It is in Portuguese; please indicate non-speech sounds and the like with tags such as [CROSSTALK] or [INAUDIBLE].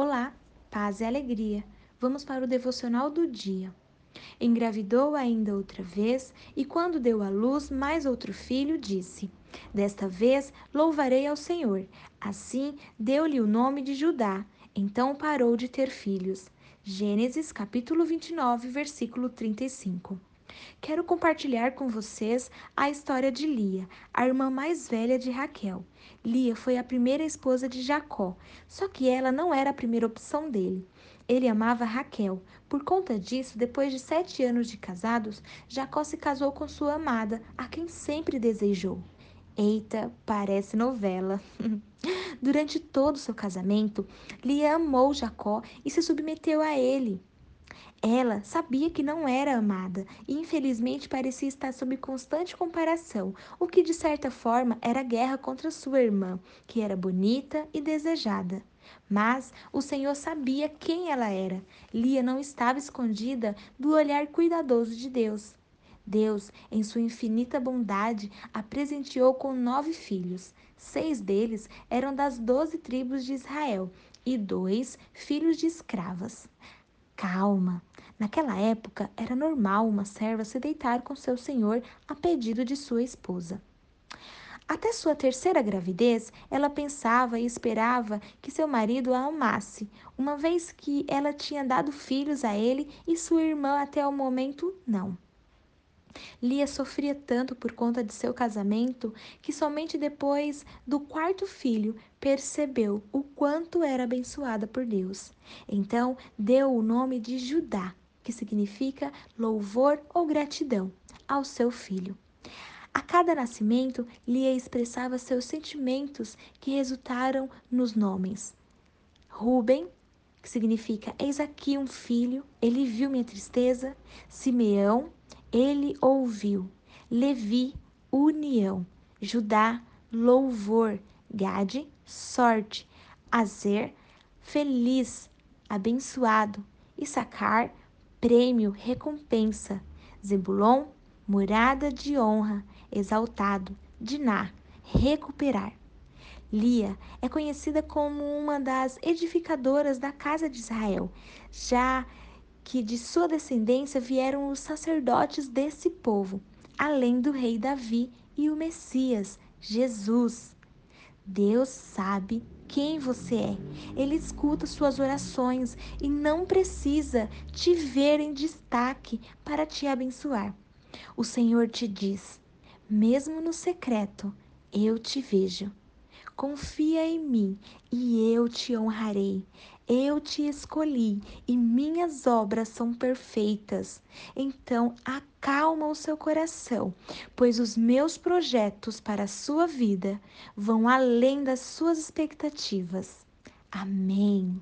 Olá, paz e alegria. Vamos para o devocional do dia. Engravidou ainda outra vez, e quando deu à luz mais outro filho, disse: Desta vez louvarei ao Senhor. Assim deu-lhe o nome de Judá. Então parou de ter filhos. Gênesis capítulo 29, versículo 35. Quero compartilhar com vocês a história de Lia, a irmã mais velha de Raquel. Lia foi a primeira esposa de Jacó, só que ela não era a primeira opção dele. Ele amava Raquel. Por conta disso, depois de sete anos de casados, Jacó se casou com sua amada, a quem sempre desejou. Eita, parece novela. [LAUGHS] Durante todo o seu casamento, Lia amou Jacó e se submeteu a ele. Ela sabia que não era amada e infelizmente parecia estar sob constante comparação, o que de certa forma era guerra contra sua irmã, que era bonita e desejada. Mas o Senhor sabia quem ela era. Lia não estava escondida do olhar cuidadoso de Deus. Deus, em sua infinita bondade, a presenteou com nove filhos. Seis deles eram das doze tribos de Israel e dois filhos de escravas. Calma. Naquela época, era normal uma serva se deitar com seu senhor a pedido de sua esposa. Até sua terceira gravidez, ela pensava e esperava que seu marido a amasse, uma vez que ela tinha dado filhos a ele e sua irmã até o momento não. Lia sofria tanto por conta de seu casamento que somente depois do quarto filho percebeu o quanto era abençoada por Deus. Então deu o nome de Judá, que significa louvor ou gratidão, ao seu filho. A cada nascimento, Lia expressava seus sentimentos que resultaram nos nomes. Ruben, que significa eis aqui um filho, ele viu minha tristeza. Simeão, ele ouviu. Levi, união. Judá, louvor. Gade, sorte. Azer, feliz, abençoado. Issacar, prêmio, recompensa. Zebulon, morada de honra, exaltado. Diná, recuperar. Lia é conhecida como uma das edificadoras da casa de Israel, já que de sua descendência vieram os sacerdotes desse povo, além do rei Davi e o Messias, Jesus. Deus sabe quem você é. Ele escuta suas orações e não precisa te ver em destaque para te abençoar. O Senhor te diz: mesmo no secreto, eu te vejo. Confia em mim e eu te honrarei. Eu te escolhi e minhas obras são perfeitas. Então, acalma o seu coração, pois os meus projetos para a sua vida vão além das suas expectativas. Amém.